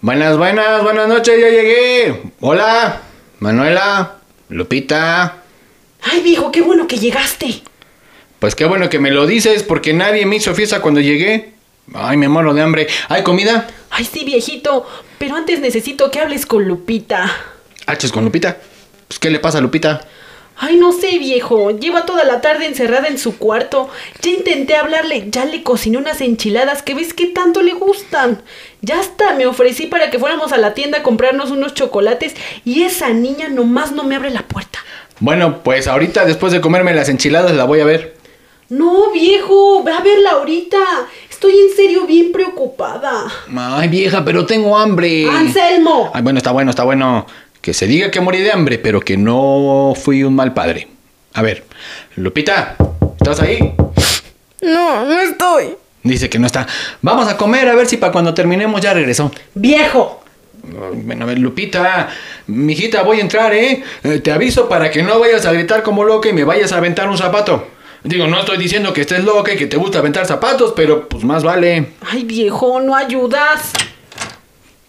Buenas, buenas, buenas noches, ya llegué. Hola, Manuela, Lupita. Ay, viejo, qué bueno que llegaste. Pues qué bueno que me lo dices, porque nadie me hizo fiesta cuando llegué. Ay, me muero de hambre. ¿Hay comida? Ay, sí, viejito, pero antes necesito que hables con Lupita. ¿Haches con Lupita? Pues ¿qué le pasa a Lupita? Ay, no sé, viejo. Lleva toda la tarde encerrada en su cuarto. Ya intenté hablarle, ya le cociné unas enchiladas que ves que tanto le gustan. Ya hasta me ofrecí para que fuéramos a la tienda a comprarnos unos chocolates y esa niña nomás no me abre la puerta. Bueno, pues ahorita después de comerme las enchiladas la voy a ver. No, viejo, ve a verla ahorita. Estoy en serio bien preocupada. Ay, vieja, pero tengo hambre. Anselmo. Ay, bueno, está bueno, está bueno. Que se diga que morí de hambre, pero que no fui un mal padre. A ver, Lupita, ¿estás ahí? No, no estoy. Dice que no está. Vamos a comer a ver si para cuando terminemos ya regresó. Viejo. Bueno, a ver, Lupita, mijita, voy a entrar, ¿eh? Eh, Te aviso para que no vayas a gritar como loca y me vayas a aventar un zapato. Digo, no estoy diciendo que estés loca y que te gusta aventar zapatos, pero pues más vale. Ay, viejo, no ayudas.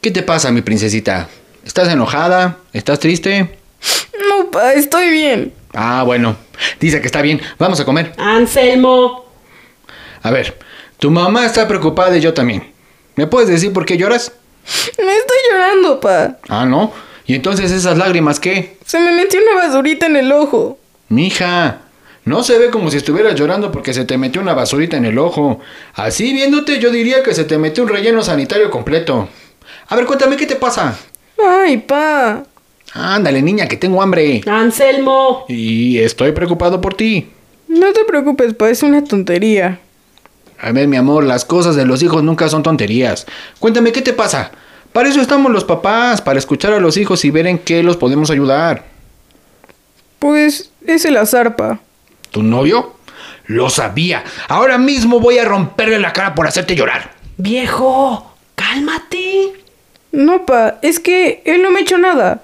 ¿Qué te pasa, mi princesita? ¿Estás enojada? ¿Estás triste? No, pa, estoy bien. Ah, bueno. Dice que está bien. Vamos a comer. Anselmo. A ver, tu mamá está preocupada y yo también. ¿Me puedes decir por qué lloras? Me estoy llorando, pa. Ah, ¿no? ¿Y entonces esas lágrimas qué? Se me metió una basurita en el ojo. Mija, no se ve como si estuvieras llorando porque se te metió una basurita en el ojo. Así viéndote yo diría que se te metió un relleno sanitario completo. A ver, cuéntame qué te pasa. Ay, pa. Ándale, niña, que tengo hambre. Anselmo. Y estoy preocupado por ti. No te preocupes, pa, es una tontería. A ver, mi amor, las cosas de los hijos nunca son tonterías. Cuéntame qué te pasa. Para eso estamos los papás, para escuchar a los hijos y ver en qué los podemos ayudar. Pues es el azar, pa. ¿Tu novio? Lo sabía. Ahora mismo voy a romperle la cara por hacerte llorar. Viejo, cálmate. No, pa, es que él no me ha hecho nada.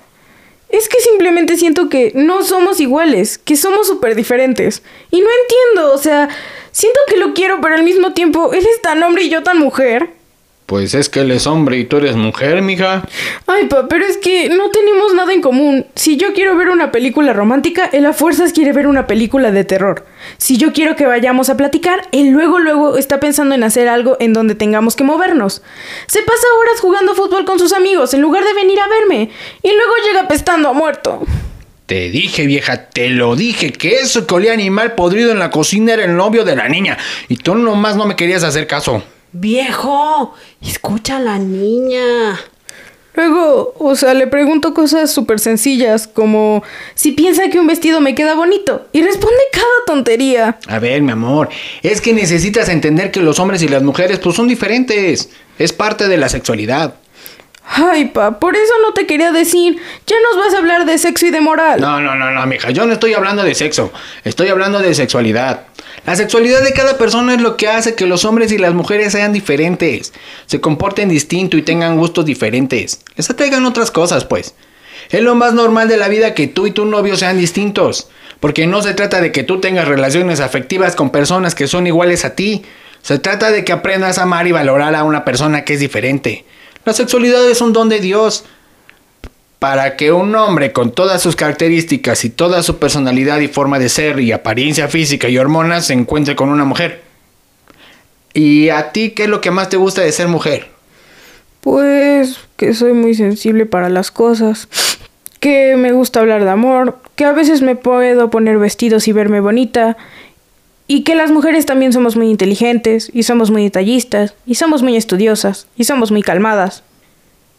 Es que simplemente siento que no somos iguales, que somos súper diferentes. Y no entiendo, o sea, siento que lo quiero, pero al mismo tiempo él es tan hombre y yo tan mujer. Pues es que él es hombre y tú eres mujer, mija. Ay, pa, pero es que no tenemos nada en común. Si yo quiero ver una película romántica, él a fuerzas quiere ver una película de terror. Si yo quiero que vayamos a platicar, él luego luego está pensando en hacer algo en donde tengamos que movernos. Se pasa horas jugando fútbol con sus amigos en lugar de venir a verme. Y luego llega pestando a muerto. Te dije, vieja, te lo dije, que eso que olía animal podrido en la cocina era el novio de la niña. Y tú nomás no me querías hacer caso. Viejo, escucha a la niña. Luego, o sea, le pregunto cosas súper sencillas, como si piensa que un vestido me queda bonito, y responde cada tontería. A ver, mi amor, es que necesitas entender que los hombres y las mujeres pues son diferentes. Es parte de la sexualidad. Ay, pa, por eso no te quería decir. Ya nos vas a hablar de sexo y de moral. No, no, no, no, mija, yo no estoy hablando de sexo, estoy hablando de sexualidad. La sexualidad de cada persona es lo que hace que los hombres y las mujeres sean diferentes, se comporten distinto y tengan gustos diferentes, les atraigan otras cosas, pues. Es lo más normal de la vida que tú y tu novio sean distintos, porque no se trata de que tú tengas relaciones afectivas con personas que son iguales a ti, se trata de que aprendas a amar y valorar a una persona que es diferente. La sexualidad es un don de Dios para que un hombre con todas sus características y toda su personalidad y forma de ser y apariencia física y hormonas se encuentre con una mujer. ¿Y a ti qué es lo que más te gusta de ser mujer? Pues que soy muy sensible para las cosas, que me gusta hablar de amor, que a veces me puedo poner vestidos y verme bonita, y que las mujeres también somos muy inteligentes, y somos muy detallistas, y somos muy estudiosas, y somos muy calmadas,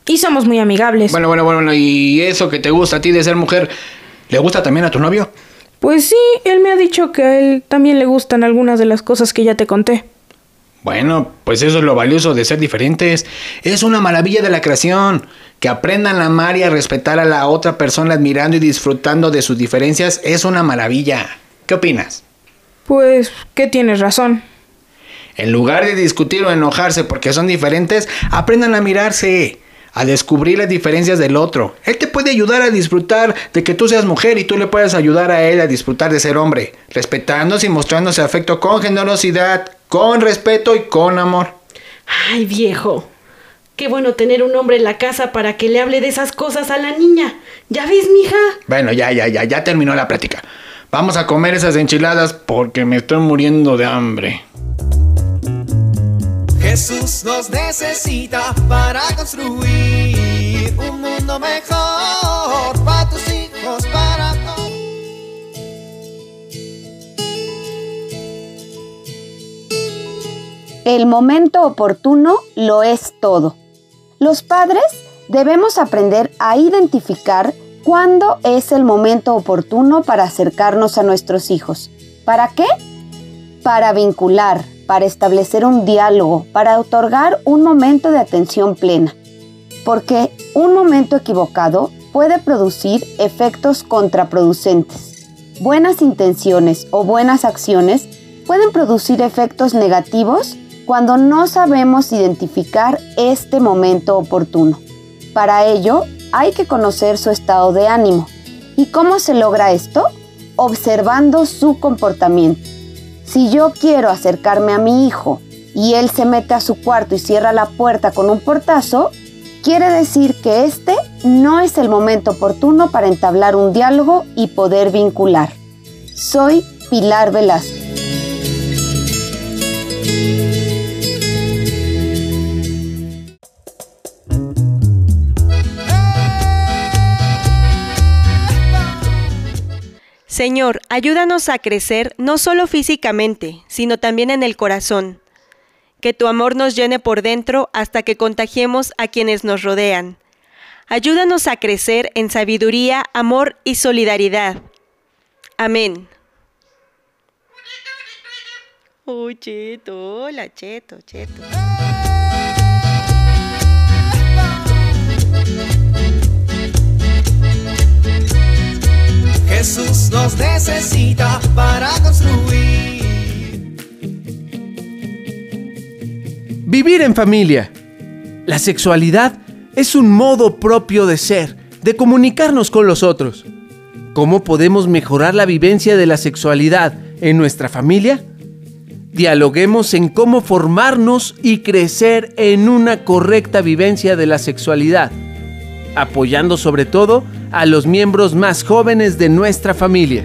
y somos muy amigables. Bueno, bueno, bueno, y eso que te gusta a ti de ser mujer, ¿le gusta también a tu novio? Pues sí, él me ha dicho que a él también le gustan algunas de las cosas que ya te conté. Bueno, pues eso es lo valioso de ser diferentes. Es una maravilla de la creación. Que aprendan a amar y a respetar a la otra persona admirando y disfrutando de sus diferencias es una maravilla. ¿Qué opinas? Pues que tienes razón. En lugar de discutir o enojarse porque son diferentes, aprendan a mirarse, a descubrir las diferencias del otro. Él te puede ayudar a disfrutar de que tú seas mujer y tú le puedes ayudar a él a disfrutar de ser hombre, respetándose y mostrándose afecto con generosidad, con respeto y con amor. Ay, viejo. Qué bueno tener un hombre en la casa para que le hable de esas cosas a la niña. ¿Ya ves, mija? Bueno, ya, ya, ya, ya terminó la plática. Vamos a comer esas enchiladas porque me estoy muriendo de hambre. Jesús nos necesita para construir un mundo mejor para tus hijos, para. El momento oportuno lo es todo. Los padres debemos aprender a identificar cuándo es el momento oportuno para acercarnos a nuestros hijos. ¿Para qué? Para vincular, para establecer un diálogo, para otorgar un momento de atención plena. Porque un momento equivocado puede producir efectos contraproducentes. Buenas intenciones o buenas acciones pueden producir efectos negativos cuando no sabemos identificar este momento oportuno. Para ello, hay que conocer su estado de ánimo. ¿Y cómo se logra esto? Observando su comportamiento. Si yo quiero acercarme a mi hijo y él se mete a su cuarto y cierra la puerta con un portazo, quiere decir que este no es el momento oportuno para entablar un diálogo y poder vincular. Soy Pilar Velasco. Señor, ayúdanos a crecer no solo físicamente, sino también en el corazón. Que tu amor nos llene por dentro hasta que contagiemos a quienes nos rodean. Ayúdanos a crecer en sabiduría, amor y solidaridad. Amén. Cheto, hola, Cheto, Cheto. Vivir en familia. La sexualidad es un modo propio de ser, de comunicarnos con los otros. ¿Cómo podemos mejorar la vivencia de la sexualidad en nuestra familia? Dialoguemos en cómo formarnos y crecer en una correcta vivencia de la sexualidad, apoyando sobre todo a los miembros más jóvenes de nuestra familia.